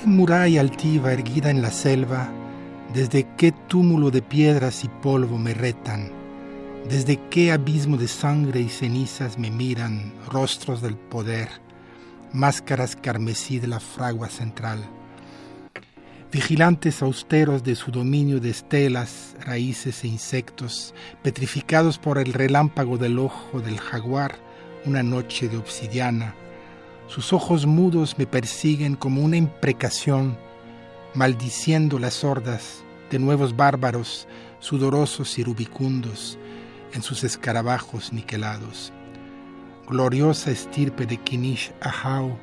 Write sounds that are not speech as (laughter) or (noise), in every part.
Qué muralla altiva erguida en la selva, desde qué túmulo de piedras y polvo me retan, desde qué abismo de sangre y cenizas me miran rostros del poder, máscaras carmesí de la fragua central. Vigilantes austeros de su dominio de estelas, raíces e insectos, petrificados por el relámpago del ojo del jaguar, una noche de obsidiana, sus ojos mudos me persiguen como una imprecación, maldiciendo las hordas de nuevos bárbaros, sudorosos y rubicundos, en sus escarabajos niquelados. Gloriosa estirpe de Kinish Ahau,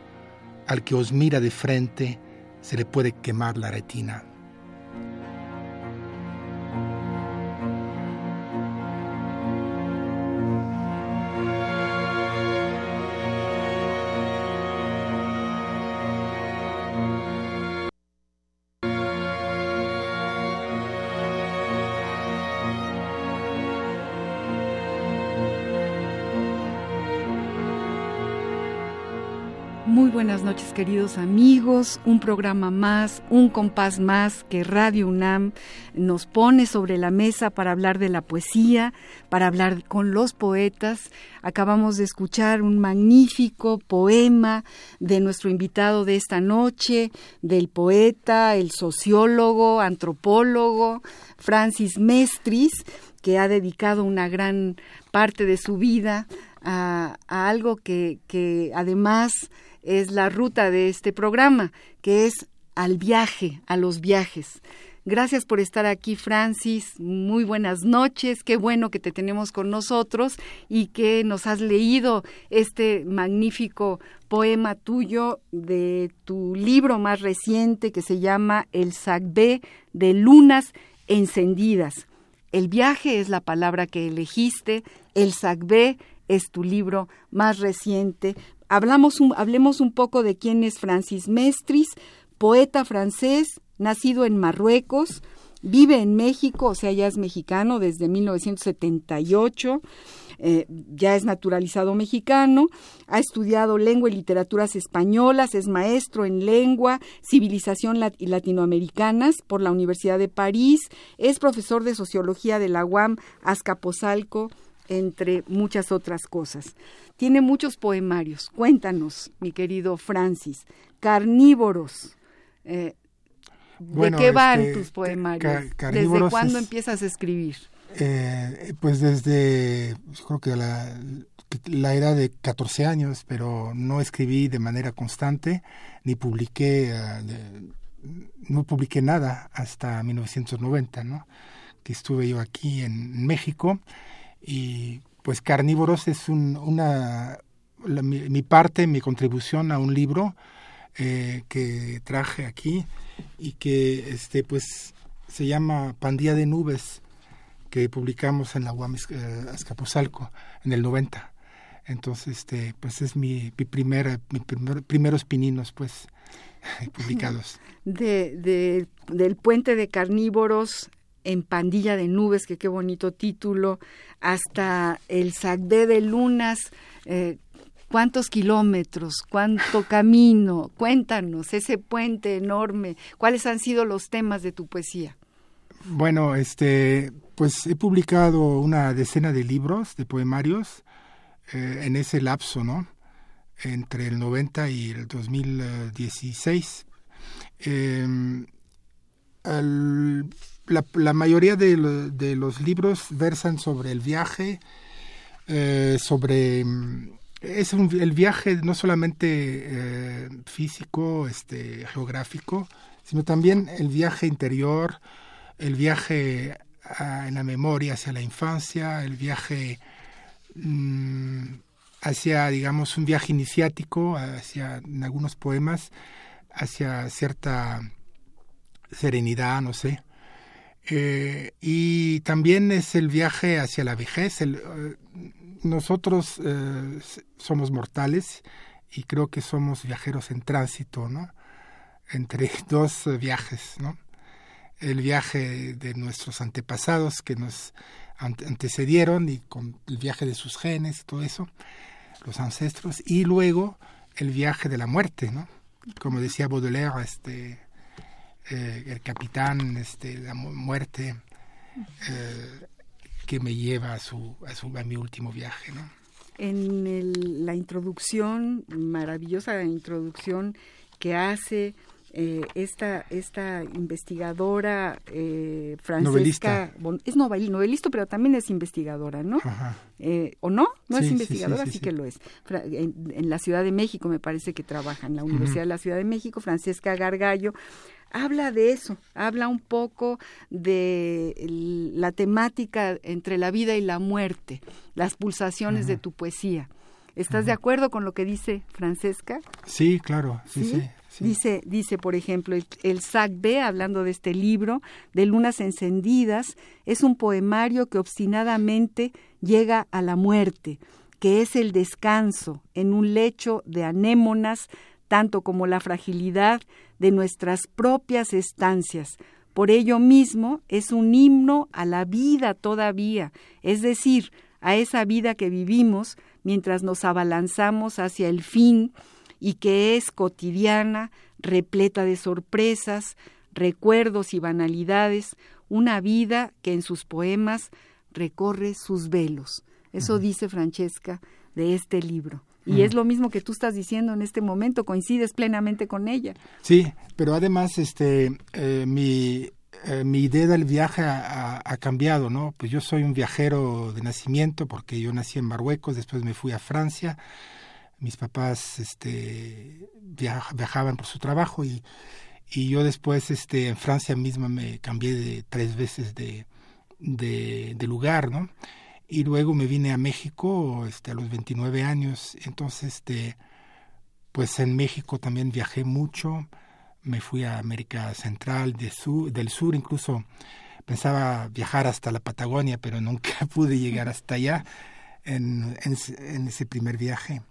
al que os mira de frente, se le puede quemar la retina. Buenas noches queridos amigos, un programa más, un compás más que Radio UNAM nos pone sobre la mesa para hablar de la poesía, para hablar con los poetas. Acabamos de escuchar un magnífico poema de nuestro invitado de esta noche, del poeta, el sociólogo, antropólogo Francis Mestris, que ha dedicado una gran parte de su vida a, algo que además es la ruta de este programa, que es al viaje, a los viajes. Gracias por estar aquí, Francis. Muy buenas noches. Qué bueno que te tenemos con nosotros y que nos has leído este magnífico poema tuyo de tu libro más reciente que se llama El Sagbé de Lunas Encendidas. El viaje es la palabra que elegiste, el Sagbé es tu libro más reciente, hablamos hablemos un poco de quién es Francis Mestris, poeta francés, nacido en Marruecos, vive en México, o sea, ya es mexicano desde 1978. Eh, ya es naturalizado mexicano, ha estudiado lengua y literaturas españolas, es maestro en lengua, civilización y latinoamericanas por la Universidad de París, es profesor de sociología de la UAM Azcapotzalco, entre muchas otras cosas. Tiene muchos poemarios. Cuéntanos, mi querido Francis. Carnívoros. Eh, ¿De qué van este, tus poemarios? ¿Desde cuándo empiezas a escribir? Eh, pues desde, creo que la, la era de 14 años, pero no escribí de manera constante, ni publiqué, eh, no publiqué nada hasta 1990, ¿no? que estuve yo aquí en México y pues Carnívoros es una, mi, parte, mi contribución a un libro eh, que traje aquí y que este pues se llama Pandilla de Nubes que publicamos en la UAM eh, Azcapotzalco en el 90. Entonces, este, pues es mi, mi primera, mi primer, primeros pininos, pues, (laughs) publicados. De, del puente de carnívoros en Pandilla de Nubes, que qué bonito título, hasta el Sagdé de Lunas. Eh, ¿Cuántos kilómetros? ¿Cuánto (laughs) camino? Cuéntanos, ese puente enorme. ¿Cuáles han sido los temas de tu poesía? Bueno, este, pues he publicado una decena de libros, de poemarios, eh, en ese lapso, ¿no? Entre el 90 y el 2016. Eh, em, al la, mayoría de, los libros versan sobre el viaje, eh, sobre es el viaje no solamente eh, físico, este, geográfico, sino también el viaje interior, el viaje en la memoria hacia la infancia, el viaje mm, hacia, digamos, un viaje iniciático, hacia, en algunos poemas, hacia cierta serenidad, no sé. Eh, y también es el viaje hacia la vejez. Eh, nosotros eh, somos mortales y creo que somos viajeros en tránsito, ¿no? Entre (laughs) dos viajes, ¿no? El viaje de nuestros antepasados que nos antecedieron y con el viaje de sus genes todo eso, los ancestros, y luego el viaje de la muerte, ¿no? Como decía Baudelaire, este, eh, el capitán, este, la muerte, eh, que me lleva a, su, a, su, a mi último viaje, ¿no? En la introducción, maravillosa introducción que hace eh, esta, esta investigadora eh, Francesca... Es novelista, pero también es investigadora, ¿no? Eh, ¿O no? No es investigadora, sí, que lo es. En, la Ciudad de México me parece que trabaja en la Universidad de la Ciudad de México, Francesca Gargallo. Habla de eso, habla un poco de la temática entre la vida y la muerte, las pulsaciones de tu poesía. ¿Estás de acuerdo con lo que dice Francesca? Sí, claro, sí, sí. Dice, dice, por ejemplo, el, el SAC B, hablando de este libro, de Lunas Encendidas, es un poemario que obstinadamente llega a la muerte, que es el descanso en un lecho de anémonas, tanto como la fragilidad de nuestras propias estancias. Por ello mismo es un himno a la vida todavía, es decir, a esa vida que vivimos mientras nos abalanzamos hacia el fin, y que es cotidiana, repleta de sorpresas, recuerdos y banalidades, una vida que en sus poemas recorre sus velos. Eso dice Francesca de este libro. Y es lo mismo que tú estás diciendo en este momento, coincides plenamente con ella. Sí, pero además este, eh, mi, eh, mi idea del viaje ha, ha, cambiado, ¿no? Pues yo soy un viajero de nacimiento porque yo nací en Marruecos, después me fui a Francia, mis papás este, viajaban por su trabajo y, y, yo después este, en Francia misma me cambié de tres veces de, de, de, lugar, ¿no? Y luego me vine a México este, a los 29 años, entonces este, pues en México también viajé mucho, me fui a América Central, del sur incluso pensaba viajar hasta la Patagonia, pero nunca (laughs) pude llegar hasta allá en, ese primer viaje.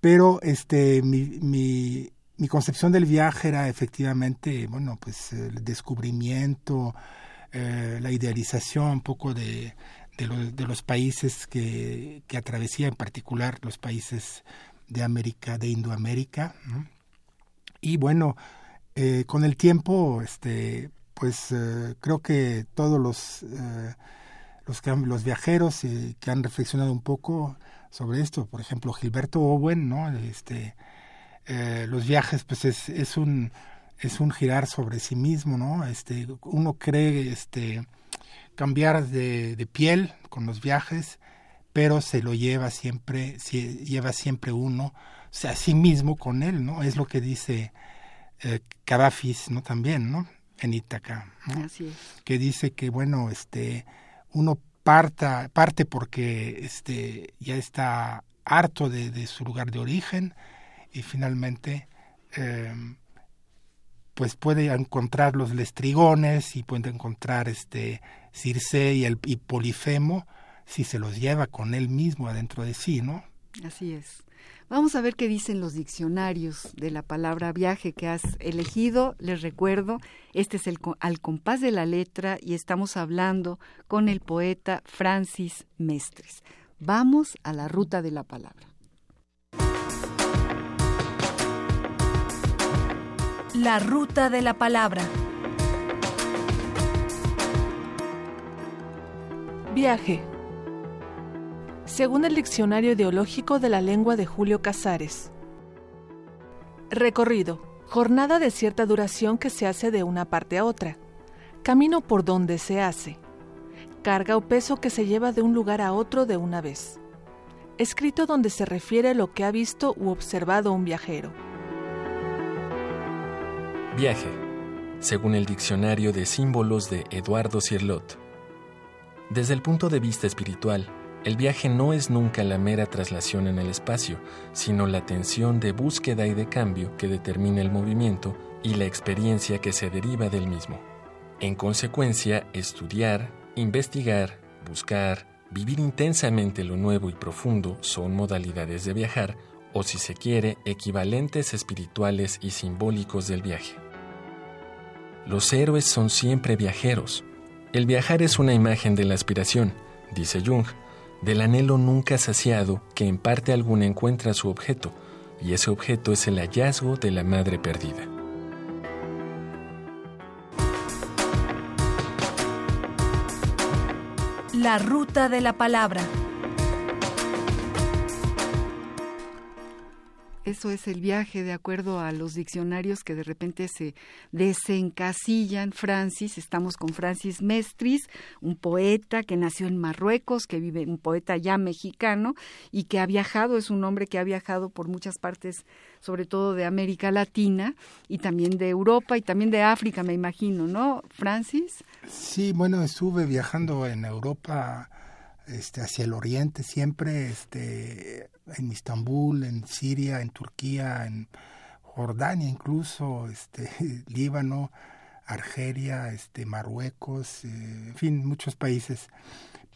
Pero este mi, mi, mi, concepción del viaje era efectivamente bueno pues el descubrimiento eh, la idealización un poco de, de, los, países que, que atravesía en particular los países de América de Indoamérica y bueno eh, con el tiempo este pues eh, creo que todos los eh, los, los viajeros que han reflexionado un poco sobre esto. Por ejemplo, Gilberto Owen, ¿no? Este, los viajes, pues es, es un es un girar sobre sí mismo, ¿no? Este, uno cree este, cambiar de, de piel con los viajes, pero se lo lleva siempre, se lleva siempre uno, o sea, a sí mismo con él, ¿no? Es lo que dice eh, Cavafis, ¿no? También, ¿no? En Ítaca, ¿no? Así es. Que dice que, bueno, este, uno parta, parte porque este, ya está harto de, de su lugar de origen y finalmente eh, pues puede encontrar los lestrigones y puede encontrar este Circe y el Polifemo si se los lleva con él mismo adentro de sí, ¿no? Así es. Vamos a ver qué dicen los diccionarios de la palabra viaje que has elegido. Les recuerdo, este es el al compás de la letra y estamos hablando con el poeta Francis Mestres. Vamos a la ruta de la palabra. La ruta de la palabra. Viaje según el Diccionario Ideológico de la Lengua de Julio Casares. Recorrido. Jornada de cierta duración que se hace de una parte a otra. Camino por donde se hace. Carga o peso que se lleva de un lugar a otro de una vez. Escrito donde se refiere lo que ha visto u observado un viajero. Viaje. Según el Diccionario de Símbolos de Eduardo Cirlot. Desde el punto de vista espiritual, el viaje no es nunca la mera traslación en el espacio, sino la tensión de búsqueda y de cambio que determina el movimiento y la experiencia que se deriva del mismo. En consecuencia, estudiar, investigar, buscar, vivir intensamente lo nuevo y profundo son modalidades de viajar, o si se quiere, equivalentes espirituales y simbólicos del viaje. Los héroes son siempre viajeros. El viajar es una imagen de la aspiración, dice Jung, del anhelo nunca saciado que en parte alguna encuentra su objeto, y ese objeto es el hallazgo de la madre perdida. La ruta de la palabra. Eso es el viaje, de acuerdo a los diccionarios que de repente se desencasillan. Francis, estamos con Francis Mestris, un poeta que nació en Marruecos, que vive, un poeta ya mexicano y que ha viajado, es un hombre que ha viajado por muchas partes, sobre todo de América Latina y también de Europa y también de África, me imagino, ¿no, Francis? Sí, bueno, estuve viajando en Europa este, hacia el oriente siempre, este, en Istambul, en Siria, en Turquía, en Jordania incluso, este, (laughs) Líbano, Argelia, este, Marruecos, eh, en fin, muchos países.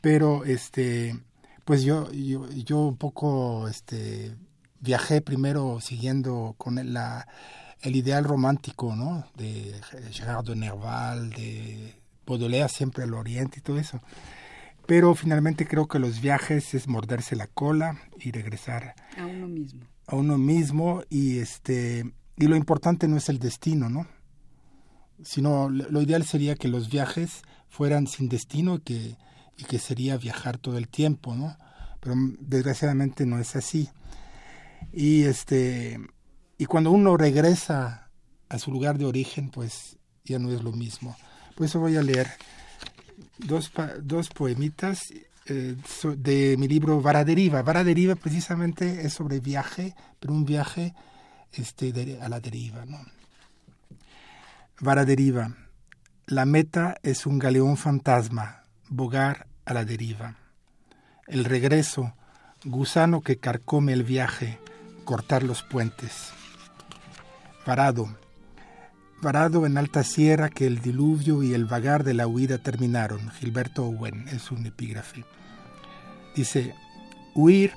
Pero este, pues yo, yo, yo un poco este, viajé primero siguiendo con la, el ideal romántico, ¿no? De Gerard de Nerval, de Baudelaire siempre al oriente y todo eso pero finalmente creo que los viajes es morderse la cola y regresar a uno mismo. A uno mismo y este y lo importante no es el destino, ¿no? Sino lo ideal sería que los viajes fueran sin destino y que y que sería viajar todo el tiempo, ¿no? Pero desgraciadamente no es así. Y este y cuando uno regresa a su lugar de origen, pues ya no es lo mismo. Por eso voy a leer dos, dos poemitas eh, de mi libro Vara Deriva. Vara Deriva precisamente es sobre viaje, pero un viaje este, a la deriva. ¿no? Vara Deriva. La meta es un galeón fantasma, bogar a la deriva. El regreso, gusano que carcome el viaje, cortar los puentes. Varado Varado en alta sierra que el diluvio y el vagar de la huida terminaron. Gilberto Owen es un epígrafe. Dice, huir,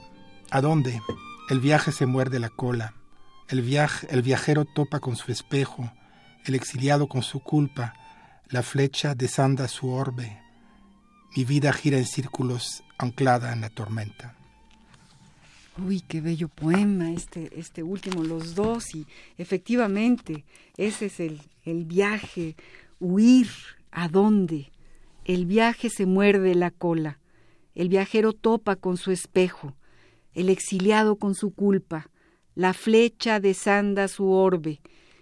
¿a dónde? El viaje se muerde la cola. El, viaje, el viajero topa con su espejo, el exiliado con su culpa, la flecha desanda su orbe. Mi vida gira en círculos anclada en la tormenta. Uy, qué bello poema este, este último, los dos, y efectivamente, ese es el, el viaje, huir, ¿a dónde? El viaje se muerde la cola, el viajero topa con su espejo, el exiliado con su culpa, la flecha desanda su orbe,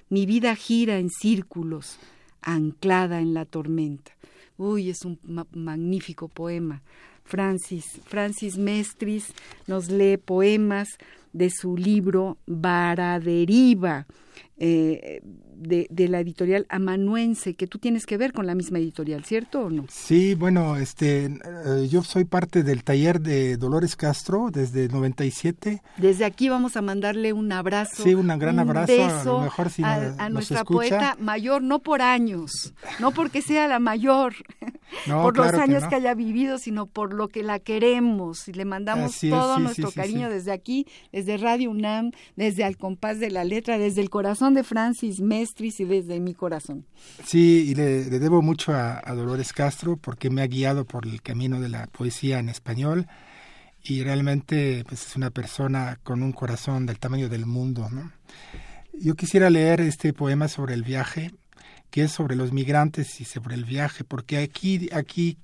mi vida gira en círculos, anclada en la tormenta. Uy, es un magnífico poema. Francis, Francis Mestris nos lee poemas de su libro Varaderiva, eh, de, de, la editorial amanuense, que tú tienes que ver con la misma editorial, ¿cierto o no? Sí, bueno, este, eh, yo soy parte del taller de Dolores Castro desde 97. Desde aquí vamos a mandarle un abrazo. Sí, un gran abrazo, a, lo mejor si a, nuestra poeta mayor, no por años, no porque sea la mayor, (laughs) por los años que, haya vivido, sino por lo que la queremos y le mandamos todo nuestro cariño desde aquí, desde Radio UNAM, desde Al Compás de la Letra, desde el corazón de Francis Mestris y desde mi corazón. Sí, y le, debo mucho a, Dolores Castro porque me ha guiado por el camino de la poesía en español y realmente pues, es una persona con un corazón del tamaño del mundo. Yo quisiera leer este poema sobre el viaje, que es sobre los migrantes y sobre el viaje, porque aquí, aquí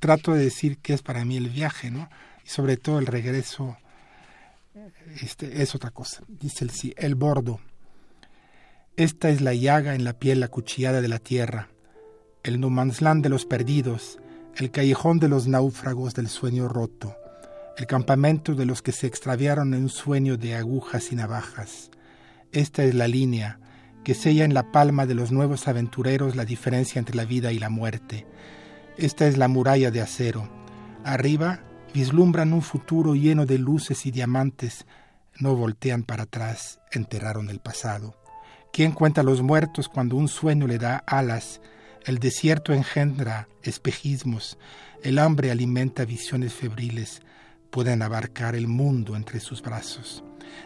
trato de decir qué es para mí el viaje, ¿no? Y sobre todo el regreso este, es otra cosa. Dice el, el bordo. Esta es la llaga en la piel acuchillada de la tierra, el no de los perdidos, el callejón de los náufragos del sueño roto, el campamento de los que se extraviaron en un sueño de agujas y navajas. Esta es la línea que sella en la palma de los nuevos aventureros la diferencia entre la vida y la muerte. Esta es la muralla de acero. Arriba vislumbran un futuro lleno de luces y diamantes. No voltean para atrás, enterraron el pasado. ¿Quién cuenta los muertos cuando un sueño le da alas? El desierto engendra espejismos, el hambre alimenta visiones febriles, pueden abarcar el mundo entre sus brazos.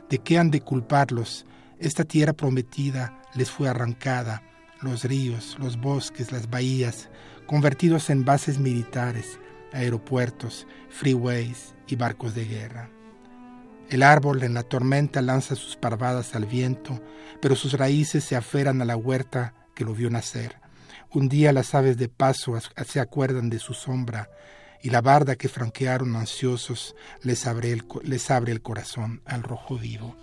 ¿De qué han de culparlos? Esta tierra prometida les fue arrancada, los ríos, los bosques, las bahías, convertidos en bases militares, aeropuertos, freeways y barcos de guerra. El árbol en la tormenta lanza sus parvadas al viento, pero sus raíces se aferran a la huerta que lo vio nacer. Un día las aves de paso se acuerdan de su sombra y la barda que franquearon ansiosos les abre el, les abre el corazón al rojo vivo.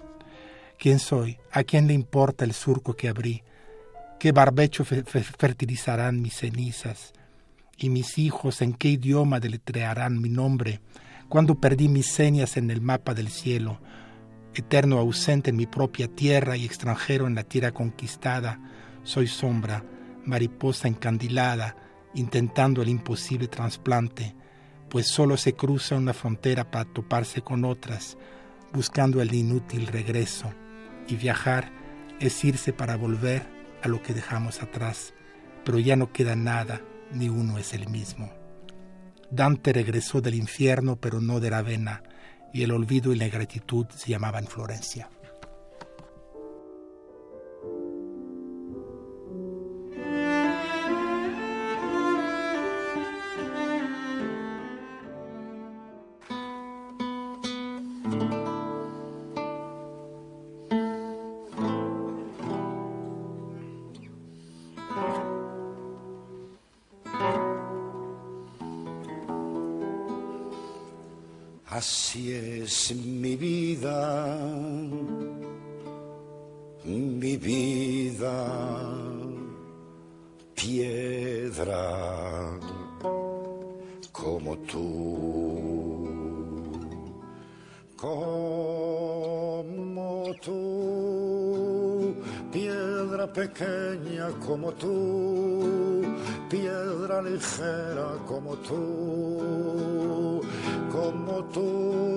¿Quién soy? ¿A quién le importa el surco que abrí? ¿Qué barbecho fertilizarán mis cenizas? ¿Y mis hijos en qué idioma deletrearán mi nombre? Cuando perdí mis señas en el mapa del cielo, eterno ausente en mi propia tierra y extranjero en la tierra conquistada, soy sombra, mariposa encandilada, intentando el imposible trasplante, pues solo se cruza una frontera para toparse con otras, buscando el inútil regreso, y viajar es irse para volver a lo que dejamos atrás, pero ya no queda nada, ni uno es el mismo. Dante regresó del infierno, pero no de Ravenna, y el olvido y la ingratitud se llamaban Florencia. Como tú, como tú, piedra pequeña como tú, piedra ligera como tú. Como tú,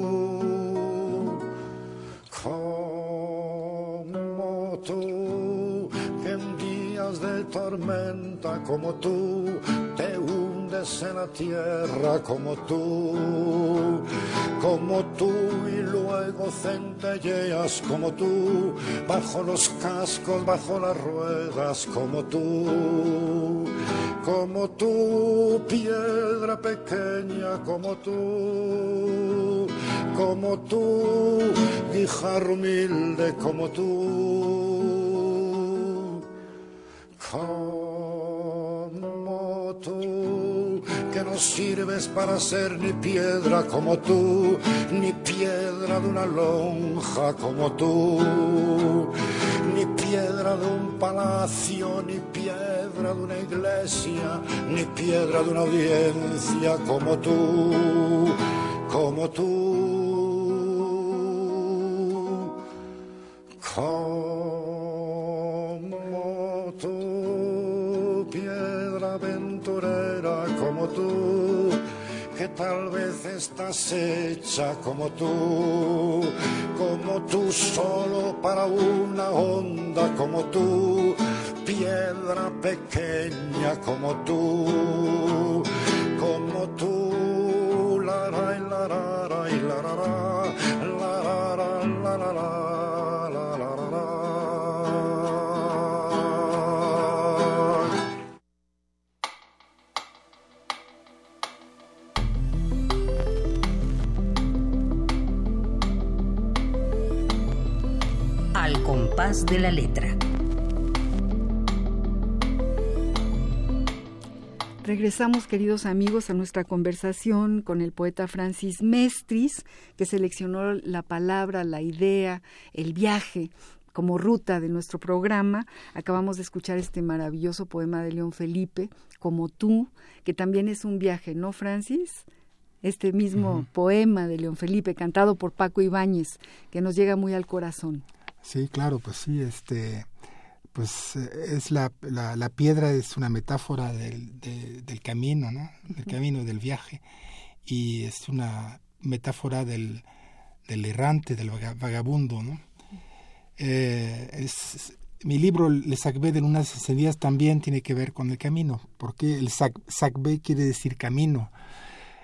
De tormenta como tú, te hundes en la tierra como tú, como tú y luego centelleas como tú, bajo los cascos, bajo las ruedas como tú, como tú, piedra pequeña como tú, como tú, guijarro humilde como tú. Como tú, que no sirves para ser ni piedra como tú, ni piedra de una lonja como tú, ni piedra de un palacio, ni piedra de una iglesia, ni piedra de una audiencia como tú, como tú. tal vez estás hecha como tú, como tú solo para una onda como tú, piedra pequeña como tú, como tú, la ra, la ra, la ra, la ra, la la ra. De la letra. Regresamos, queridos amigos, a nuestra conversación con el poeta Francis Mestris, que seleccionó la palabra, la idea, el viaje como ruta de nuestro programa. Acabamos de escuchar este maravilloso poema de León Felipe, Como tú, que también es un viaje, ¿no, Francis? Este mismo poema de León Felipe, cantado por Paco Ibáñez, que nos llega muy al corazón. Sí, claro, pues sí, este, pues eh, es la, la, piedra es una metáfora del, del camino, ¿no? Del camino, del viaje, y es una metáfora del, del errante, del vagabundo, ¿no? Eh, es, mi libro, Le Sacbé de Lunas Encendidas, también tiene que ver con el camino, porque el Sacbé quiere decir camino.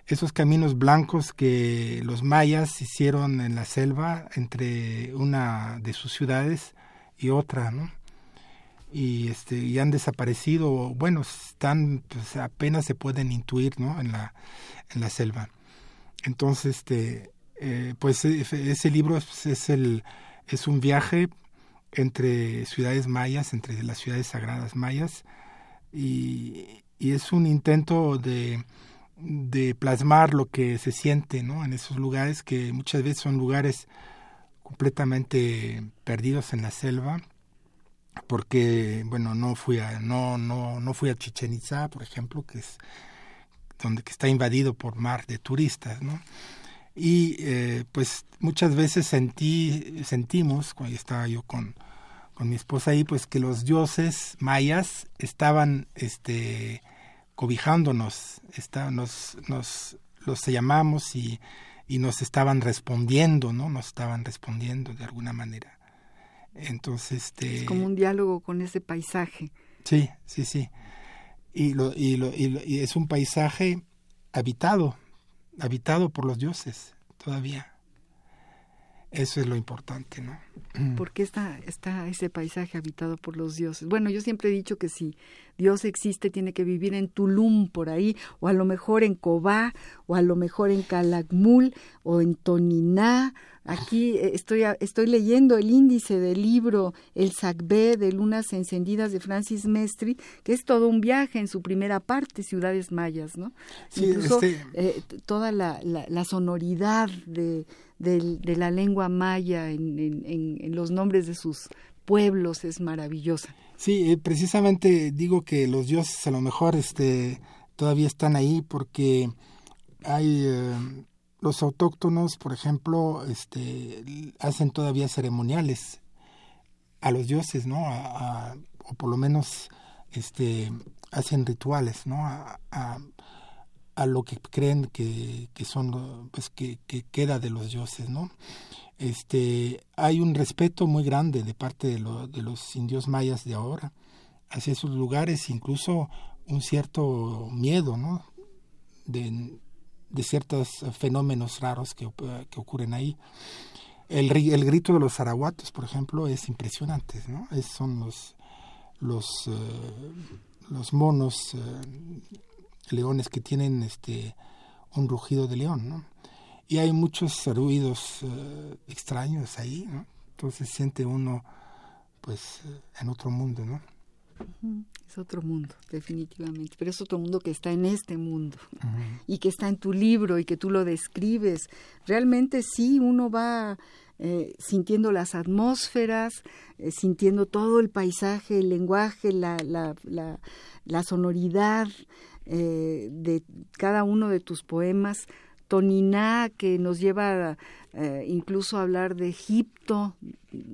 Esos caminos blancos que los mayas hicieron en la selva entre una de sus ciudades y otra, ¿no? Y, este, y han desaparecido, bueno, están, pues apenas se pueden intuir, ¿no? En la, en la selva. Entonces, este, eh, pues e, ese libro es el es un viaje entre ciudades mayas, entre las ciudades sagradas mayas, y, es un intento de, de, plasmar lo que se siente ¿no? en esos lugares que muchas veces son lugares completamente perdidos en la selva porque bueno no fui a no no no fui a Chichen Itza por ejemplo que es donde que está invadido por mar de turistas no y eh, pues muchas veces sentí, sentimos, cuando estaba yo con, con mi esposa ahí, pues que los dioses mayas estaban este, cobijándonos, está, nos, nos los llamamos y, y nos estaban respondiendo, ¿no? Nos estaban respondiendo de alguna manera. Entonces, este... Es como un diálogo con ese paisaje. Sí, sí, sí. Y, lo, y, lo, y es un paisaje habitado, habitado por los dioses todavía. Eso es lo importante, ¿no? (clears throat) ¿Por qué está, está ese paisaje habitado por los dioses? Bueno, yo siempre he dicho que si Dios existe, tiene que vivir en Tulum, por ahí, o a lo mejor en Cobá, o a lo mejor en Calakmul, o en Toniná. Aquí eh, estoy, estoy leyendo el índice del libro El Sacbé de Lunas Encendidas de Francis Mestri, que es todo un viaje en su primera parte, Ciudades Mayas, ¿no? Incluso este eh, toda la, la sonoridad de de la lengua maya en, en, los nombres de sus pueblos es maravillosa. Sí, eh, precisamente digo que los dioses a lo mejor este, todavía están ahí porque hay eh, los autóctonos, por ejemplo, este, hacen todavía ceremoniales a los dioses, ¿no? o por lo menos este, hacen rituales, ¿no? a, a lo que creen que, que son pues que, que, queda de los dioses no este hay un respeto muy grande de parte de, lo, de los indios mayas de ahora hacia esos lugares incluso un cierto miedo no de, de ciertos fenómenos raros que, que ocurren ahí. El, el grito de los arahuatos por ejemplo es impresionante no es, son los los eh, monos eh, leones que tienen este un rugido de león, ¿no? Y hay muchos ruidos eh, extraños ahí, ¿no? Entonces siente uno, pues, eh, en otro mundo, ¿no? Es otro mundo, definitivamente, pero es otro mundo que está en este mundo y que está en tu libro y que tú lo describes. Realmente sí, uno va eh, sintiendo las atmósferas, sintiendo todo el paisaje, el lenguaje, la, la, la, la sonoridad, eh, de cada uno de tus poemas, Toniná, que nos lleva eh, incluso a hablar de Egipto,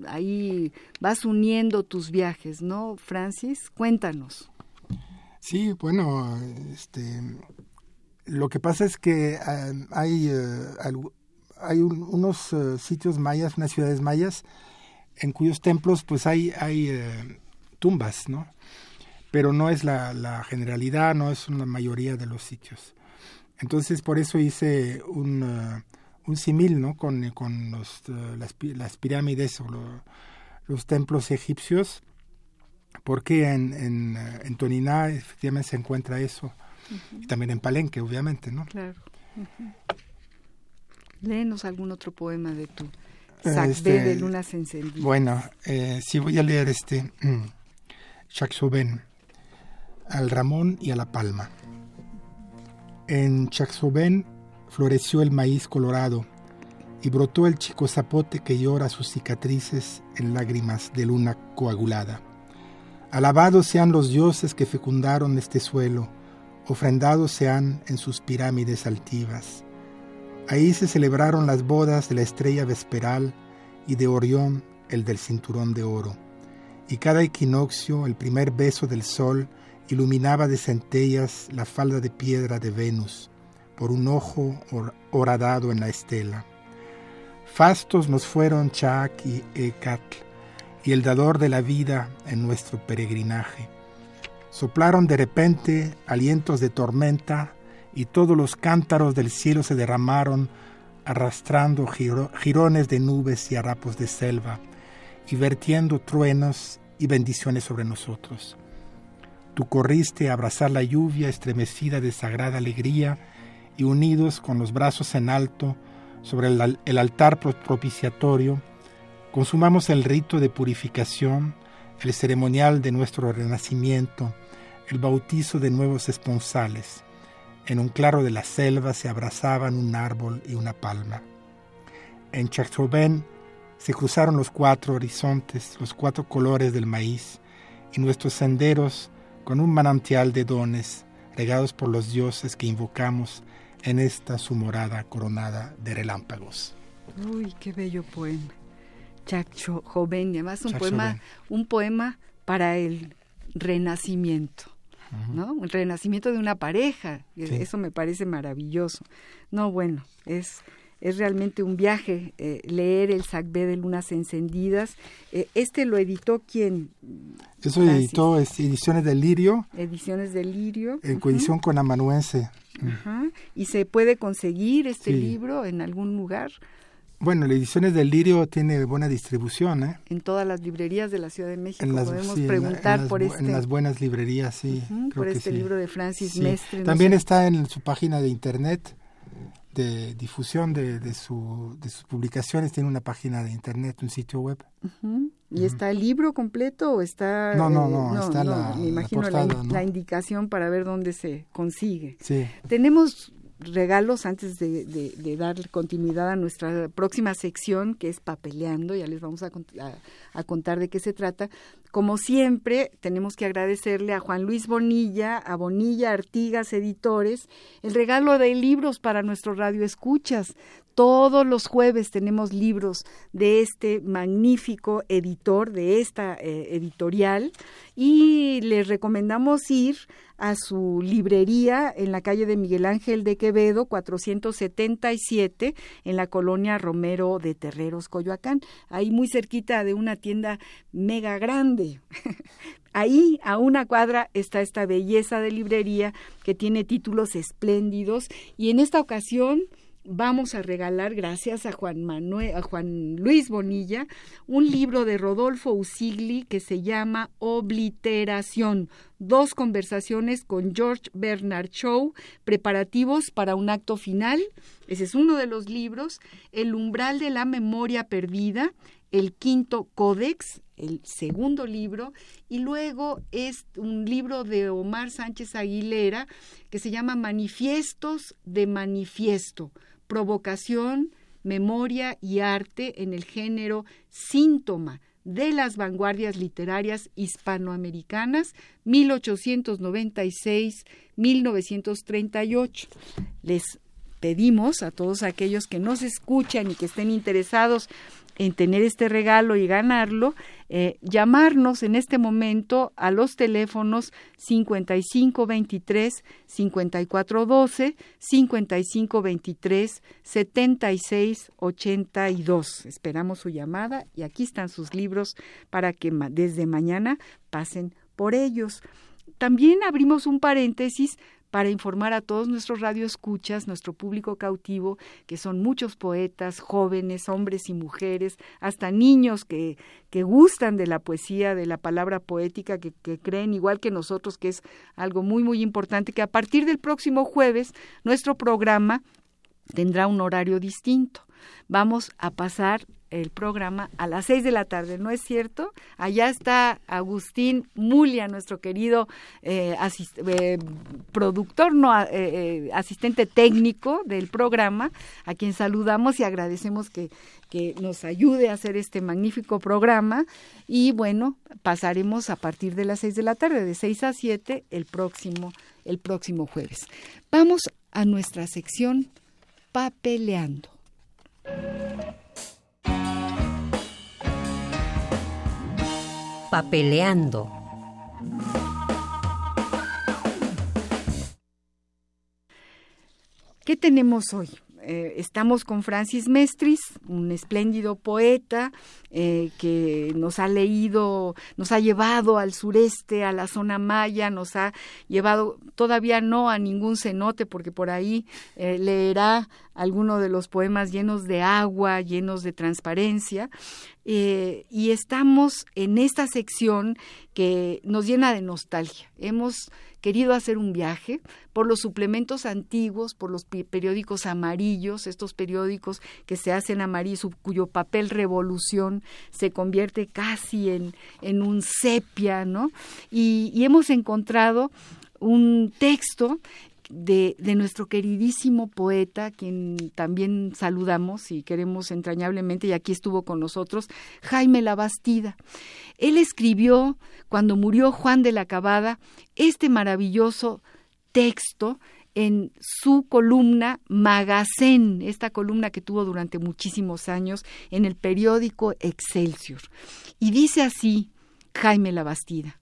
ahí vas uniendo tus viajes, ¿no, Francis? Cuéntanos. Sí, bueno, este, lo que pasa es que eh, hay, hay unos sitios mayas, unas ciudades mayas, en cuyos templos pues hay, hay tumbas, ¿no? Pero no es la, la generalidad, no es una mayoría de los sitios. Entonces, por eso hice un, uh, un simil ¿no? con, con los, uh, las, las, pirámides o los templos egipcios, porque en, en, uh, en, Toniná efectivamente se encuentra eso, y también en Palenque, obviamente, ¿no? Claro. Léenos algún otro poema de tu este, de Lunas Encendidas. Bueno, eh, sí voy a leer este, (clears throat) Shaksoben al Ramón y a la Palma. En Chaxobén floreció el maíz colorado y brotó el chico zapote que llora sus cicatrices en lágrimas de luna coagulada. Alabados sean los dioses que fecundaron este suelo, ofrendados sean en sus pirámides altivas. Ahí se celebraron las bodas de la estrella vesperal y de Orión el del cinturón de oro. Y cada equinoccio, el primer beso del sol, iluminaba de centellas la falda de piedra de Venus, por un ojo horadado en la estela. Fastos nos fueron Chac y Ecatl, y el dador de la vida en nuestro peregrinaje. Soplaron de repente alientos de tormenta, y todos los cántaros del cielo se derramaron, arrastrando jirones de nubes y harapos de selva, y vertiendo truenos y bendiciones sobre nosotros. Tú corriste a abrazar la lluvia estremecida de sagrada alegría, y unidos con los brazos en alto sobre el, altar propiciatorio, consumamos el rito de purificación, el ceremonial de nuestro renacimiento, el bautizo de nuevos esponsales. En un claro de la selva se abrazaban un árbol y una palma. En Chachtobén se cruzaron los cuatro horizontes, los cuatro colores del maíz, y nuestros senderos con un manantial de dones regados por los dioses que invocamos en esta su morada coronada de relámpagos. Uy, qué bello poema. Chacho Joven, además un poema, un poema para el renacimiento. ¿no? El renacimiento de una pareja, eso me parece maravilloso. No, bueno, es es realmente un viaje eh, leer el Sacbé de Lunas Encendidas. Eh, este lo editó quién? Eso editó Ediciones del Lirio. Ediciones del Lirio. En coedición con Amanuense. Ajá. ¿Y se puede conseguir este libro en algún lugar? Bueno, la Ediciones del Lirio tiene buena distribución, ¿eh? En todas las librerías de la Ciudad de México podemos preguntar por este. En las buenas librerías, sí. por este libro de Francis Mestre. También está en su página de internet de difusión de, de, su, de sus publicaciones tiene una página de internet, un sitio web. ¿Y está el libro completo o está...? No, no, no, está la, Me imagino la, la, indicación para ver dónde se consigue. Sí. Tenemos regalos antes de, dar continuidad a nuestra próxima sección que es papeleando, ya les vamos a, contar de qué se trata. Como siempre, tenemos que agradecerle a Juan Luis Bonilla, a Bonilla Artigas Editores, el regalo de libros para nuestro radio escuchas. Todos los jueves tenemos libros de este magnífico editor, de esta eh, editorial, y les recomendamos ir a su librería en la calle de Miguel Ángel de Quevedo, 477, en la colonia Romero de Terreros, Coyoacán, ahí muy cerquita de una tienda mega grande. (laughs) Ahí, a una cuadra, está esta belleza de librería que tiene títulos espléndidos y en esta ocasión vamos a regalar, gracias a Juan, Manuel, a Juan Luis Bonilla, un libro de Rodolfo Usigli que se llama Obliteración. Dos conversaciones con George Bernard Shaw, preparativos para un acto final. Ese es uno de los libros. El umbral de la memoria perdida, el quinto códex, el segundo libro, y luego es un libro de Omar Sánchez Aguilera que se llama Manifiestos de Manifiesto provocación, memoria y arte en el género síntoma de las vanguardias literarias hispanoamericanas 1896-1938. Les pedimos a todos aquellos que nos escuchan y que estén interesados en tener este regalo y ganarlo, eh, llamarnos en este momento a los teléfonos 5523 5412 5523 7682. Esperamos su llamada y aquí están sus libros para que desde mañana pasen por ellos. También abrimos un paréntesis para informar a todos nuestros radioescuchas, nuestro público cautivo, que son muchos poetas, jóvenes, hombres y mujeres, hasta niños que, que gustan de la poesía, de la palabra poética, que, que creen igual que nosotros que es algo muy, muy importante, que a partir del próximo jueves nuestro programa tendrá un horario distinto. Vamos a pasar el programa a las seis de la tarde, ¿no es cierto? Allá está Agustín Mulia, nuestro querido eh, eh, productor, no, eh, asistente técnico del programa, a quien saludamos y agradecemos que, que nos ayude a hacer este magnífico programa. Y bueno, pasaremos a partir de las seis de la tarde, de seis a siete, el próximo, el próximo jueves. Vamos a nuestra sección Papeleando. Papeleando. ¿Qué tenemos hoy? Eh, estamos con Francis Mestris, un espléndido poeta eh, que nos ha leído, nos ha llevado al sureste, a la zona maya, nos ha llevado todavía no a ningún cenote, porque por ahí eh, leerá alguno de los poemas llenos de agua, llenos de transparencia, y estamos en esta sección que nos llena de nostalgia. Hemos querido hacer un viaje por los suplementos antiguos, por los periódicos amarillos, estos periódicos que se hacen amarillos, cuyo papel revolución se convierte casi en, en un sepia, ¿no? Y, y hemos encontrado un texto de, nuestro queridísimo poeta, quien también saludamos y queremos entrañablemente, y aquí estuvo con nosotros, Jaime Labastida. Él escribió, cuando murió Juan de la Cabada, este maravilloso texto en su columna Magazén, esta columna que tuvo durante muchísimos años en el periódico Excelsior. Y dice así Jaime Labastida,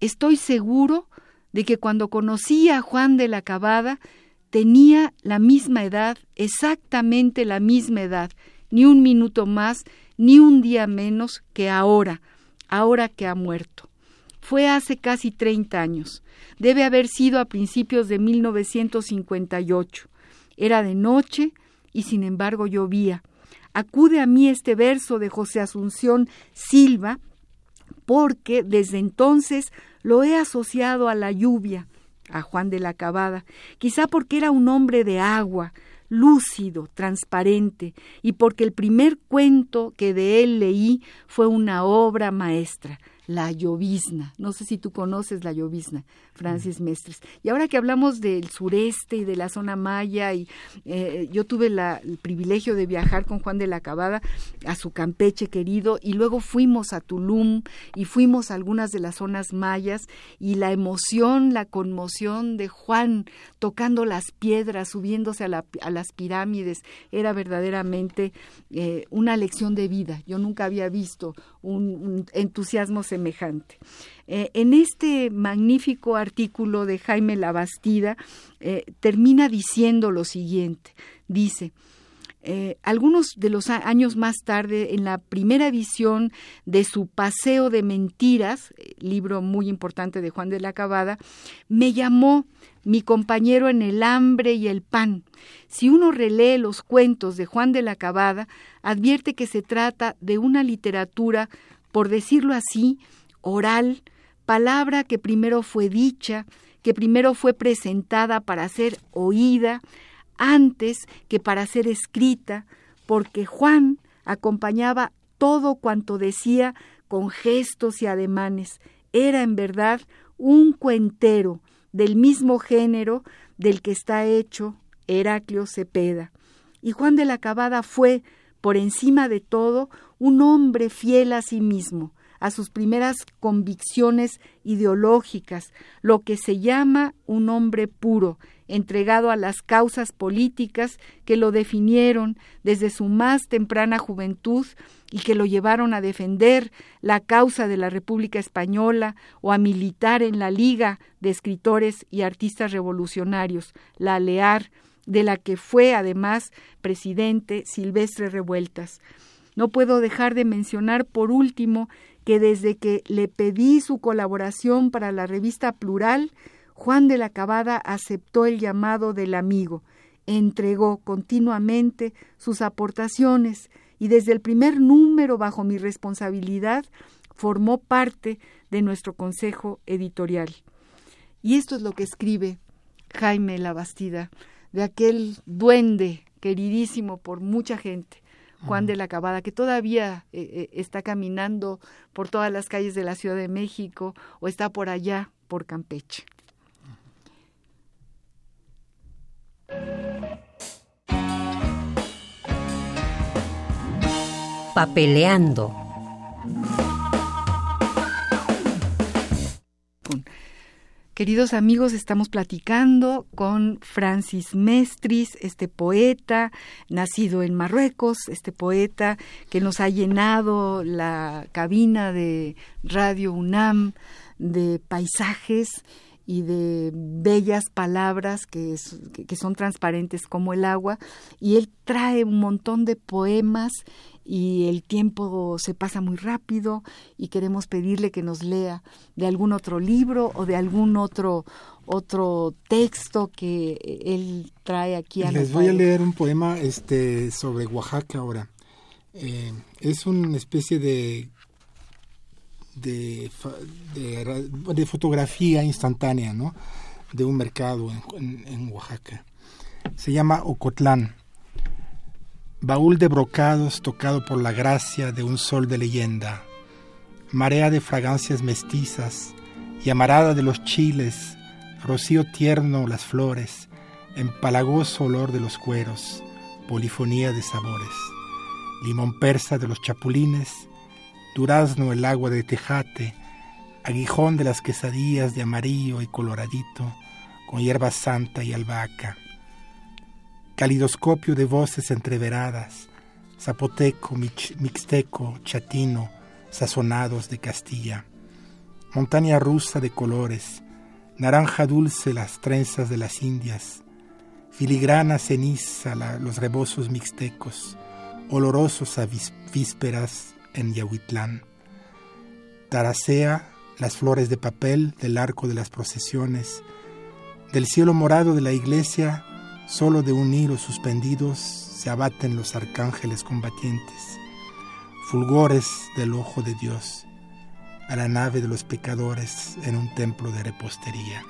estoy seguro de que cuando conocí a Juan de la Cabada tenía la misma edad, exactamente la misma edad, ni un minuto más, ni un día menos que ahora, ahora que ha muerto. Fue hace casi 30 años. Debe haber sido a principios de 1958. Era de noche y sin embargo llovía. Acude a mí este verso de José Asunción Silva porque desde entonces lo he asociado a la lluvia, a Juan de la Cabada, quizá porque era un hombre de agua, lúcido, transparente, y porque el primer cuento que de él leí fue una obra maestra, La llovizna. No sé si tú conoces la llovizna, Francis Mestres. Y ahora que hablamos del sureste y de la zona maya, y eh, yo tuve el privilegio de viajar con Juan de la Cabada a su Campeche querido, y luego fuimos a Tulum y fuimos a algunas de las zonas mayas, y la emoción, la conmoción de Juan tocando las piedras, subiéndose a, las pirámides, era verdaderamente eh, una lección de vida. Yo nunca había visto un entusiasmo Eh, en este magnífico artículo de Jaime Labastida eh, termina diciendo lo siguiente. Dice, eh, algunos de los años más tarde, en la primera edición de su Paseo de Mentiras, libro muy importante de Juan de la Cabada, me llamó mi compañero en el hambre y el pan. Si uno relee los cuentos de Juan de la Cabada, advierte que se trata de una literatura, por decirlo así, oral, palabra que primero fue dicha, que primero fue presentada para ser oída, antes que para ser escrita, porque Juan acompañaba todo cuanto decía con gestos y ademanes. Era en verdad un cuentero del mismo género del que está hecho Heraclio Cepeda. Y Juan de la Cabada fue, por encima de todo, un hombre fiel a sí mismo, a sus primeras convicciones ideológicas, lo que se llama un hombre puro, entregado a las causas políticas que lo definieron desde su más temprana juventud y que lo llevaron a defender la causa de la República Española o a militar en la Liga de Escritores y Artistas Revolucionarios, la ALEAR, de la que fue además presidente Silvestre Revueltas. No puedo dejar de mencionar por último que desde que le pedí su colaboración para la revista Plural, Juan de la Cabada aceptó el llamado del amigo, entregó continuamente sus aportaciones y desde el primer número bajo mi responsabilidad formó parte de nuestro consejo editorial. Y esto es lo que escribe Jaime Labastida, de aquel duende queridísimo por mucha gente, Juan de la Cabada, que todavía eh, eh, está caminando por todas las calles de la Ciudad de México o está por allá, por Campeche. Papeleando. Queridos amigos, estamos platicando con Francis Mestris, este poeta nacido en Marruecos, este poeta que nos ha llenado la cabina de Radio UNAM de paisajes y de bellas palabras que, que, son transparentes como el agua, y él trae un montón de poemas y el tiempo se pasa muy rápido y queremos pedirle que nos lea de algún otro libro o de algún otro otro texto que él trae aquí a Les voy a leer un poema este sobre Oaxaca ahora. Eh, es una especie de de, de, fotografía instantánea, ¿no? De un mercado en, en Oaxaca. Se llama Ocotlán baúl de brocados tocado por la gracia de un sol de leyenda, marea de fragancias mestizas, llamarada de los chiles, rocío tierno las flores, empalagoso olor de los cueros, polifonía de sabores, limón persa de los chapulines, durazno el agua de tejate, aguijón de las quesadillas de amarillo y coloradito, con hierba santa y albahaca, calidoscopio de voces entreveradas, zapoteco, mixteco, chatino, sazonados de Castilla, montaña rusa de colores, naranja dulce las trenzas de las Indias, filigrana ceniza los rebozos mixtecos, olorosos a vísperas en Yahuitlán, taracea las flores de papel del arco de las procesiones, del cielo morado de la iglesia Solo de un hilo suspendidos se abaten los arcángeles combatientes, fulgores del ojo de Dios, a la nave de los pecadores en un templo de repostería.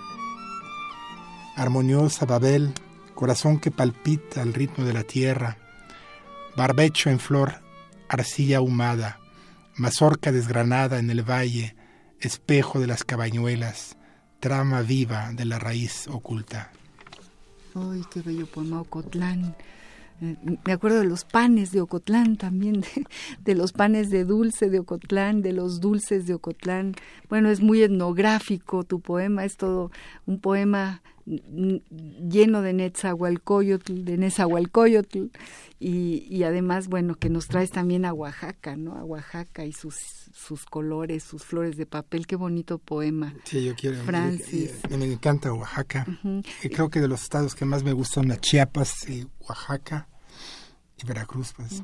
Armoniosa Babel, corazón que palpita al ritmo de la tierra, barbecho en flor, arcilla ahumada, mazorca desgranada en el valle, espejo de las cabañuelas, trama viva de la raíz oculta. ¡Ay, qué bello poema Ocotlán! Eh, me acuerdo de los panes de Ocotlán también, (laughs) de, los panes de dulce de Ocotlán, de los dulces de Ocotlán. Bueno, es muy etnográfico tu poema, es todo un poema lleno de Netzahualcoyotl, de Nezahualcoyotl, y, y además, bueno, que nos traes también a Oaxaca, ¿no? A Oaxaca y sus, sus colores, sus flores de papel, qué bonito poema. Sí, yo quiero. Francis. Me, encanta Oaxaca. y creo que de los estados que más me gustan son Chiapas y Oaxaca y Veracruz, pues.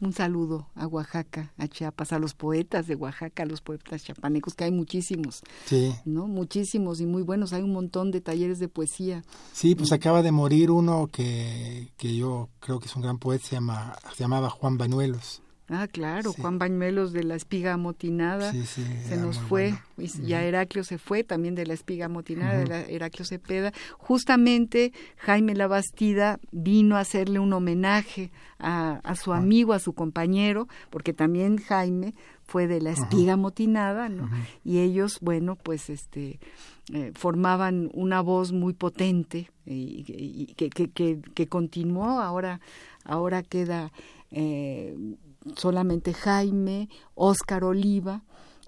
Un saludo a Oaxaca, a Chiapas, a los poetas de Oaxaca, a los poetas chapanecos, que hay muchísimos. Sí. ¿No? Muchísimos y muy buenos. Hay un montón de talleres de poesía. Sí, pues acaba de morir uno que, que yo creo que es un gran poeta, se, llama, se llamaba Juan Banuelos. Ah, claro, Juan Bañuelos de la espiga amotinada. Se nos fue, y ya Heraclio se fue también de la espiga amotinada, de la Heraclio Cepeda. Justamente Jaime Labastida vino a hacerle un homenaje a, su ah. amigo, a su compañero, porque también Jaime fue de la espiga amotinada, ¿no? Y ellos, bueno, pues este eh, formaban una voz muy potente y, que, que, que, que, continuó, ahora, ahora queda eh, solamente Jaime, Óscar Oliva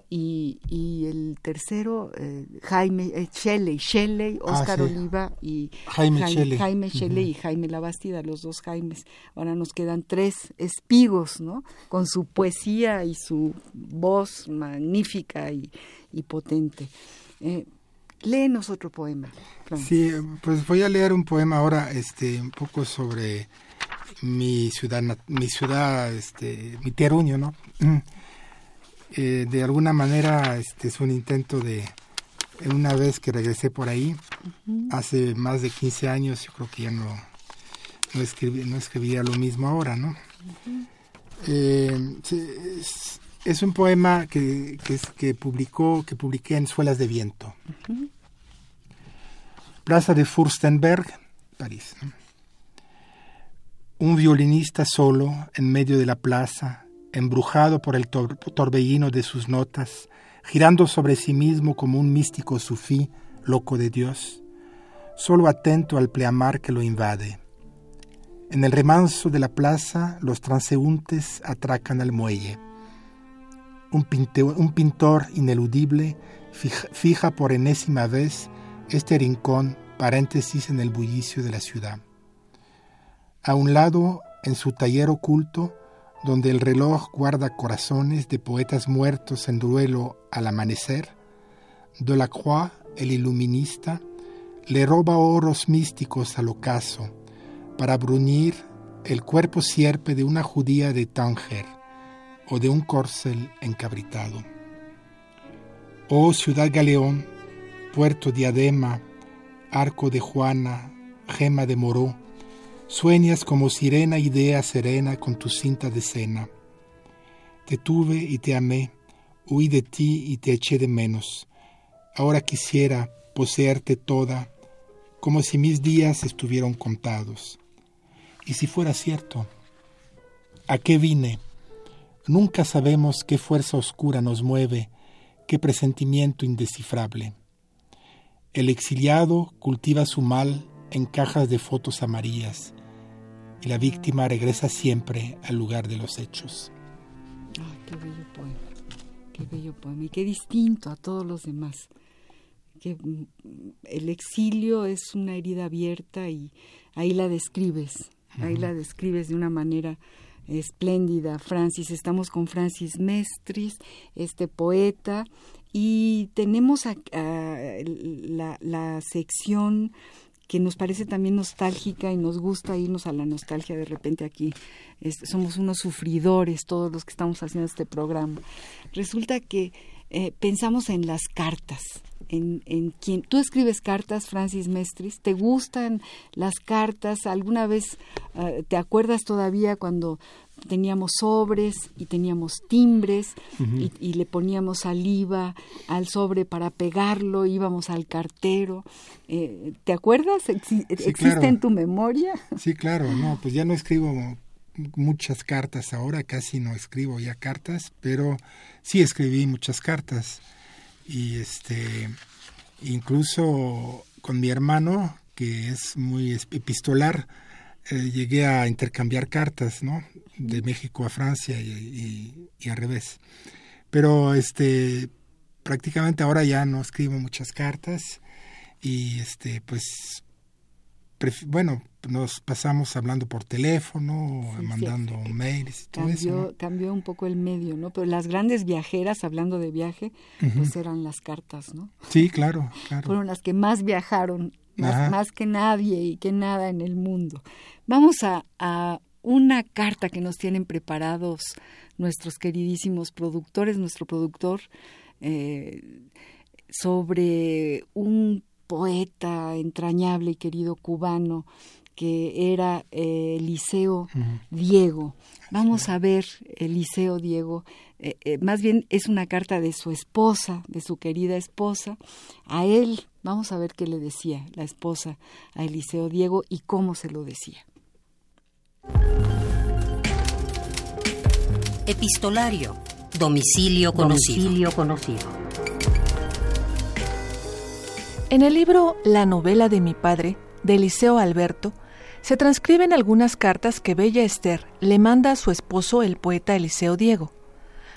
y, y el tercero, eh, Jaime eh, Shelley, Shelley, Óscar ah, Oliva y Jaime, Shelley, Jaime Shelley y Jaime Labastida, los dos Jaimes. Ahora nos quedan tres espigos, ¿no? Con su poesía y su voz magnífica y, y potente. Eh, léenos otro poema. Sí, pues voy a leer un poema ahora, este, un poco sobre mi ciudad, mi ciudad, este, mi Teruño, ¿no? Mm. Eh, de alguna manera este es un intento de una vez que regresé por ahí hace más de 15 años yo creo que ya no no, escribí, no escribiría lo mismo ahora no eh, es, un poema que, que, que, publicó que publiqué en Suelas de Viento. Plaza de Furstenberg París Un violinista solo en medio de la plaza, embrujado por el torbellino de sus notas, girando sobre sí mismo como un místico sufí, loco de Dios, solo atento al pleamar que lo invade. En el remanso de la plaza, los transeúntes atracan al muelle. Un, un pintor ineludible fija, por enésima vez este rincón, paréntesis en el bullicio de la ciudad. A un lado, en su taller oculto, donde el reloj guarda corazones de poetas muertos en duelo al amanecer, Delacroix, el iluminista, le roba oros místicos al ocaso para bruñir el cuerpo sierpe de una judía de Tánger o de un corcel encabritado. Oh ciudad galeón, puerto diadema, arco de Juana, gema de Moró, sueñas como sirena idea serena con tu cinta de cena. Te tuve y te amé, huí de ti y te eché de menos. Ahora quisiera poseerte toda, como si mis días estuvieran contados. Y si fuera cierto, ¿a qué vine? Nunca sabemos qué fuerza oscura nos mueve, qué presentimiento indescifrable. El exiliado cultiva su mal en cajas de fotos amarillas y la víctima regresa siempre al lugar de los hechos. Ay, qué bello poema, qué bello poema y qué distinto a todos los demás. Que mm, el exilio es una herida abierta y ahí la describes, ahí la describes de una manera espléndida, Francis. Estamos con Francis Mestris, este poeta, y tenemos la, la, sección que nos parece también nostálgica y nos gusta irnos a la nostalgia de repente aquí. somos unos sufridores todos los que estamos haciendo este programa. Resulta que eh, pensamos en las cartas, en, en quien tú escribes cartas, Francis Mestris, ¿te gustan las cartas? ¿Alguna vez eh, te acuerdas todavía cuando teníamos sobres y teníamos timbres y, le poníamos saliva al sobre para pegarlo, íbamos al cartero. Eh, ¿Te acuerdas? ¿Existe en tu memoria? Sí, claro, no, pues ya no escribo muchas cartas ahora, casi no escribo ya cartas, pero sí escribí muchas cartas y este incluso con mi hermano que es muy epistolar eh, llegué a intercambiar cartas, ¿no? De México a Francia y, al revés. Pero este prácticamente ahora ya no escribo muchas cartas y este pues bueno, nos pasamos hablando por teléfono, mandando mails y todo cambió, eso. Cambió un poco el medio, ¿no? Pero las grandes viajeras, hablando de viaje, pues eran las cartas, ¿no? Sí, claro, claro. Fueron las que más viajaron, más, que nadie y que nada en el mundo. Vamos a, una carta que nos tienen preparados nuestros queridísimos productores, nuestro productor, eh, sobre un poeta entrañable y querido cubano que era eh, Eliseo Diego. Vamos a ver Eliseo Diego, eh, eh, más bien es una carta de su esposa, de su querida esposa, a él. Vamos a ver qué le decía la esposa a Eliseo Diego y cómo se lo decía. Epistolario. Domicilio conocido. Domicilio conocido. En el libro La novela de mi padre, de Eliseo Alberto, se transcriben algunas cartas que Bella Esther le manda a su esposo, el poeta Eliseo Diego.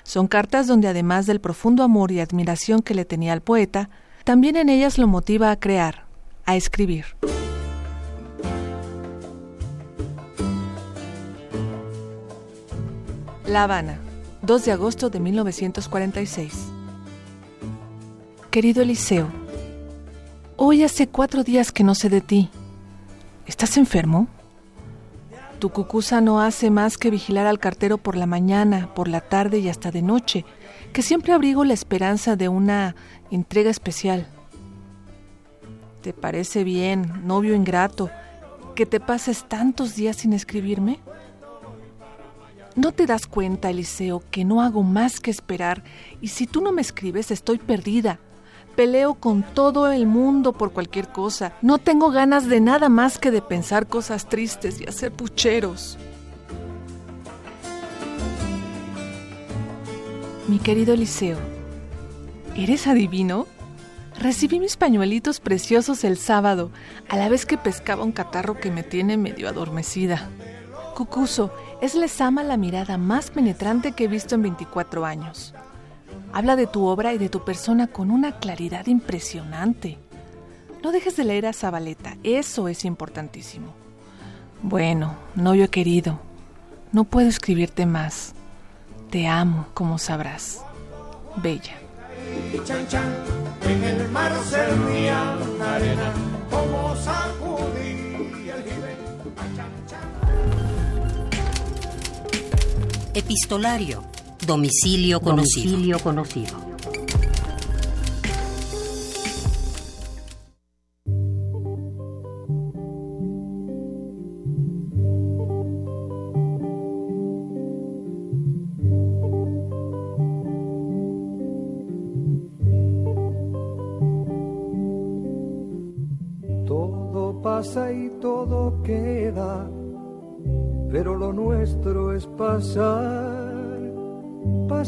Son cartas donde además del profundo amor y admiración que le tenía al poeta, también en ellas lo motiva a crear, a escribir. La Habana, 2 de agosto de 1946. Querido Eliseo, Hoy hace cuatro días que no sé de ti. ¿Estás enfermo? Tu cucusa no hace más que vigilar al cartero por la mañana, por la tarde y hasta de noche, que siempre abrigo la esperanza de una entrega especial. ¿Te parece bien, novio ingrato, que te pases tantos días sin escribirme? ¿No te das cuenta, Eliseo, que no hago más que esperar y si tú no me escribes estoy perdida? Peleo con todo el mundo por cualquier cosa. No tengo ganas de nada más que de pensar cosas tristes y hacer pucheros. Mi querido Eliseo, ¿eres adivino? Recibí mis pañuelitos preciosos el sábado, a la vez que pescaba un catarro que me tiene medio adormecida. Cucuso, es Lesama la mirada más penetrante que he visto en 24 años. Habla de tu obra y de tu persona con una claridad impresionante. No dejes de leer a Zabaleta, eso es importantísimo. Bueno, no yo he querido. No puedo escribirte más. Te amo, como sabrás. Bella. En el mar arena, como Epistolario. Domicilio conocido.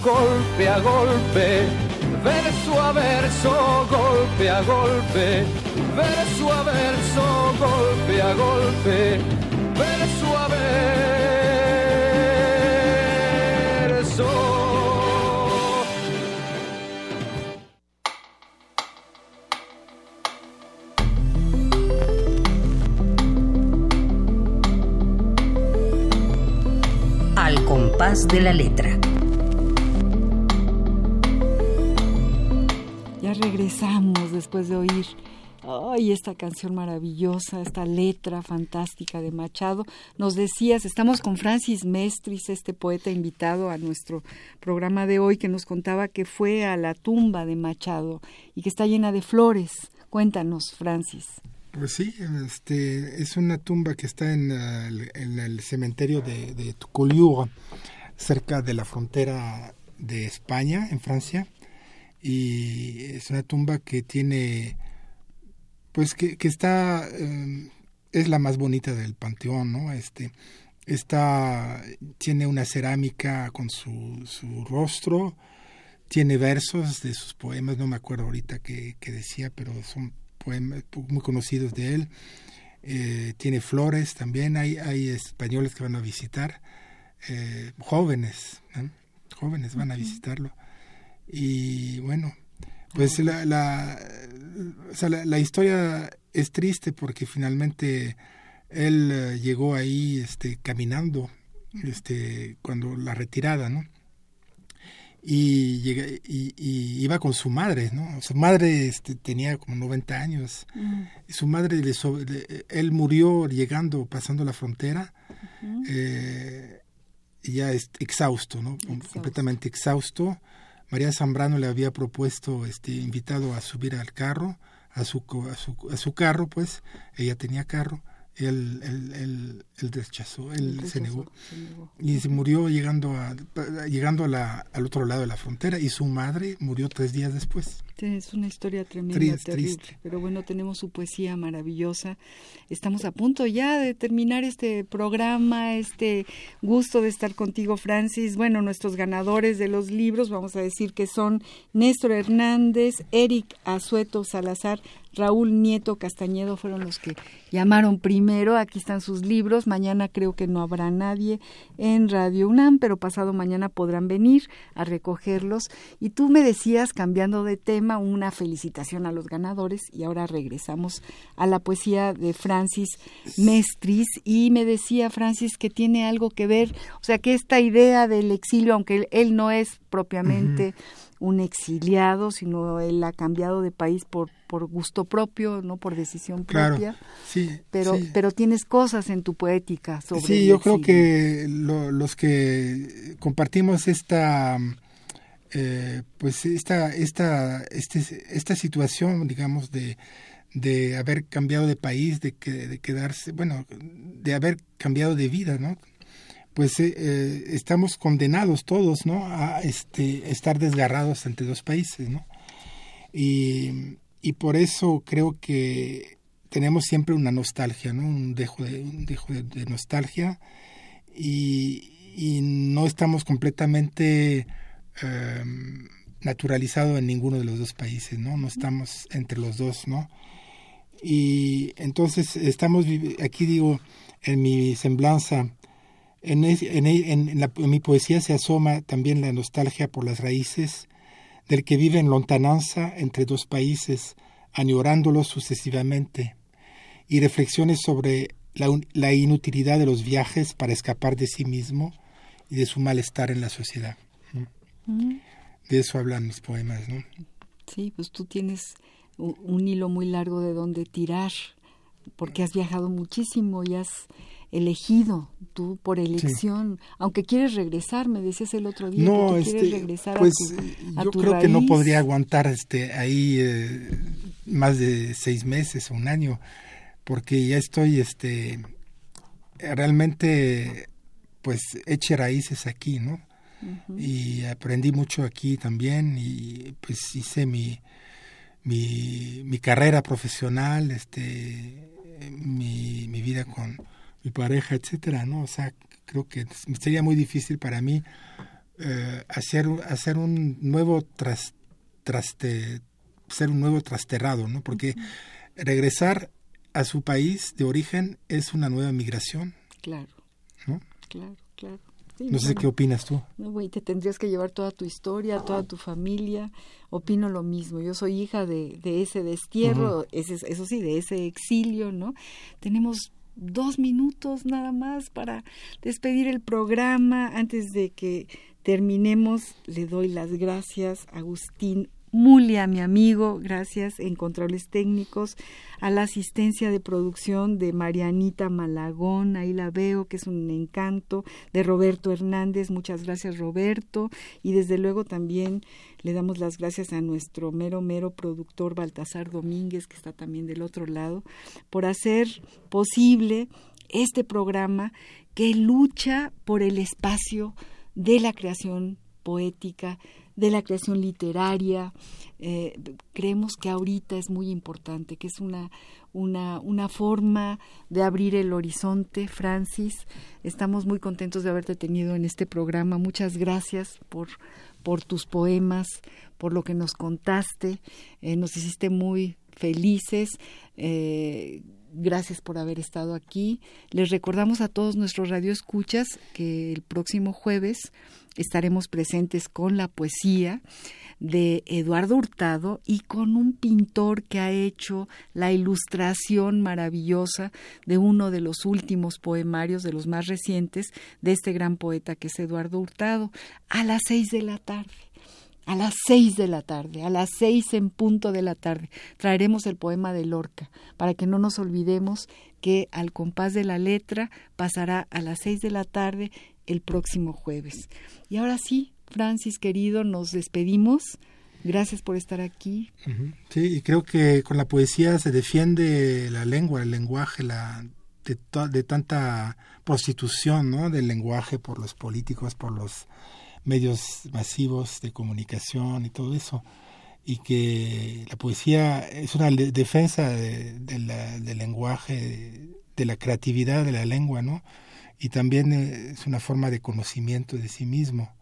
golpe a golpe, verso a verso, golpe a golpe, verso a verso, golpe a golpe, verso a verso. de la letra. Regresamos después de oír esta canción maravillosa, esta letra fantástica de Machado. Nos decías, estamos con Francis Mestris, este poeta invitado a nuestro programa de hoy, que nos contaba que fue a la tumba de Machado y que está llena de flores. Cuéntanos, Francis. Pues sí, este, es una tumba que está en, el, cementerio de, de cerca de la frontera de España, en Francia. Y es una tumba que tiene, pues que, que está, eh, es la más bonita del panteón, ¿no? Este, está, tiene una cerámica con su, su rostro, tiene versos de sus poemas, no me acuerdo ahorita qué, decía, pero son poemas muy conocidos de él. Eh, tiene flores también, hay, hay españoles que van a visitar, eh, jóvenes, jóvenes van a visitarlo. Y bueno, pues la, la, la, historia es triste porque finalmente él eh, llegó ahí este, caminando este, cuando la retirada, ¿no? y, llega, y, iba con su madre, ¿no? Su madre este, tenía como 90 años. Mm. Y su madre, le, él murió llegando, pasando la frontera, eh, ya exhausto, ¿no? Completamente exhausto. María Zambrano le había propuesto, este, invitado a subir al carro, a su, a su, a su carro, pues, ella tenía carro, él, él, él, rechazó, él se, negó. Y se murió llegando, a, llegando a la, al otro lado de la frontera y su madre murió tres días después. es una historia tremenda, terrible. Pero bueno, tenemos su poesía maravillosa. Estamos a punto ya de terminar este programa, este gusto de estar contigo, Francis. Bueno, nuestros ganadores de los libros, vamos a decir que son Néstor Hernández, Eric Azueto Salazar, Raúl Nieto Castañedo fueron los que llamaron primero. Aquí están sus libros. Mañana creo que no habrá nadie en Radio UNAM, pero pasado mañana podrán venir a recogerlos. Y tú me decías, cambiando de tema, una felicitación a los ganadores. Y ahora regresamos a la poesía de Francis Mestris. Y me decía Francis que tiene algo que ver, o sea, que esta idea del exilio, aunque él, no es propiamente un exiliado, sino él ha cambiado de país por, por gusto propio, no por decisión propia. sí, pero, pero tienes cosas en tu poética sobre Sí, yo creo que los que compartimos esta eh, pues esta esta este, esta situación, digamos de de haber cambiado de país, de, que, de quedarse, bueno, de haber cambiado de vida, ¿no? Pues eh, eh, estamos condenados todos, ¿no? A este, estar desgarrados entre dos países, ¿no? Y, y por eso creo que tenemos siempre una nostalgia, ¿no? Un dejo de, un dejo de, nostalgia y, y, no estamos completamente eh, naturalizados en ninguno de los dos países, ¿no? No estamos entre los dos, ¿no? Y entonces estamos, aquí digo, en mi semblanza, en, en, mi poesía se asoma también la nostalgia por las raíces del que vive en lontananza entre dos países, añorándolos sucesivamente, y reflexiones sobre la, inutilidad de los viajes para escapar de sí mismo y de su malestar en la sociedad. Mm. De eso hablan mis poemas, ¿no? Sí, pues tú tienes un, hilo muy largo de donde tirar, porque has viajado muchísimo y has elegido tú por elección, aunque quieres regresar, me decías el otro día no, que este, quieres regresar pues, a tu, a yo creo que no podría aguantar este ahí eh, más de seis meses o un año, porque ya estoy este realmente pues eche raíces aquí, ¿no? Y aprendí mucho aquí también y pues hice mi, mi, mi carrera profesional, este, mi, mi vida con, mi pareja, etcétera, ¿no? O sea, creo que sería muy difícil para mí eh, hacer, hacer un nuevo tras, traste, ser un nuevo trasterrado, ¿no? Porque regresar a su país de origen es una nueva migración. Claro. ¿no? Claro, claro. no sé qué opinas tú. No, güey, te tendrías que llevar toda tu historia, toda tu familia. Opino lo mismo. Yo soy hija de, de ese destierro, ese, eso sí, de ese exilio, ¿no? Tenemos dos minutos nada más para despedir el programa. Antes de que terminemos, le doy las gracias a Agustín Mulia, mi amigo, gracias en controles técnicos, a la asistencia de producción de Marianita Malagón, ahí la veo, que es un encanto, de Roberto Hernández, muchas gracias Roberto, y desde luego también le damos las gracias a nuestro mero, mero productor Baltasar Domínguez, que está también del otro lado, por hacer posible este programa que lucha por el espacio de la creación poética, de la creación literaria. Eh, creemos que ahorita es muy importante, que es una, una, una forma de abrir el horizonte, Francis. Estamos muy contentos de haberte tenido en este programa. Muchas gracias por, por tus poemas, por lo que nos contaste. Eh, nos hiciste muy felices. Eh, gracias por haber estado aquí. Les recordamos a todos nuestros radioescuchas que el próximo jueves estaremos presentes con la poesía de Eduardo Hurtado y con un pintor que ha hecho la ilustración maravillosa de uno de los últimos poemarios, de los más recientes, de este gran poeta que es Eduardo Hurtado, a las seis de la tarde a las seis de la tarde, a las seis en punto de la tarde, traeremos el poema de Lorca, para que no nos olvidemos que al compás de la letra pasará a las seis de la tarde el próximo jueves. Y ahora sí, Francis querido, nos despedimos. Gracias por estar aquí. Sí, y creo que con la poesía se defiende la lengua, el lenguaje, la de, de tanta prostitución, ¿no? Del lenguaje por los políticos, por los medios masivos de comunicación y todo eso, y que la poesía es una defensa de, del lenguaje, de la creatividad de la lengua, ¿no? Y también eh, es una forma de conocimiento de sí mismo,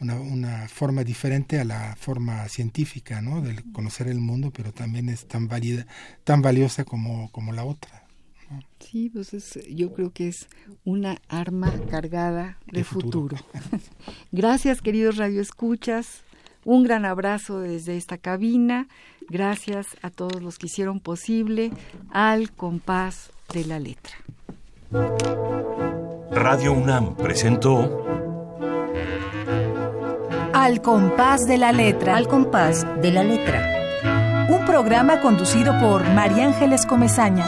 una, una, forma diferente a la forma científica, ¿no? De conocer el mundo, pero también es tan, válida, tan valiosa como, como la otra. Sí, pues yo creo que es una arma cargada de, futuro. (laughs) Gracias, queridos radioescuchas. Un gran abrazo desde esta cabina. Gracias a todos los que hicieron posible al compás de la letra. Radio UNAM presentó Al compás de la letra. Al compás de la letra. Un programa conducido por María Ángeles Comezaña.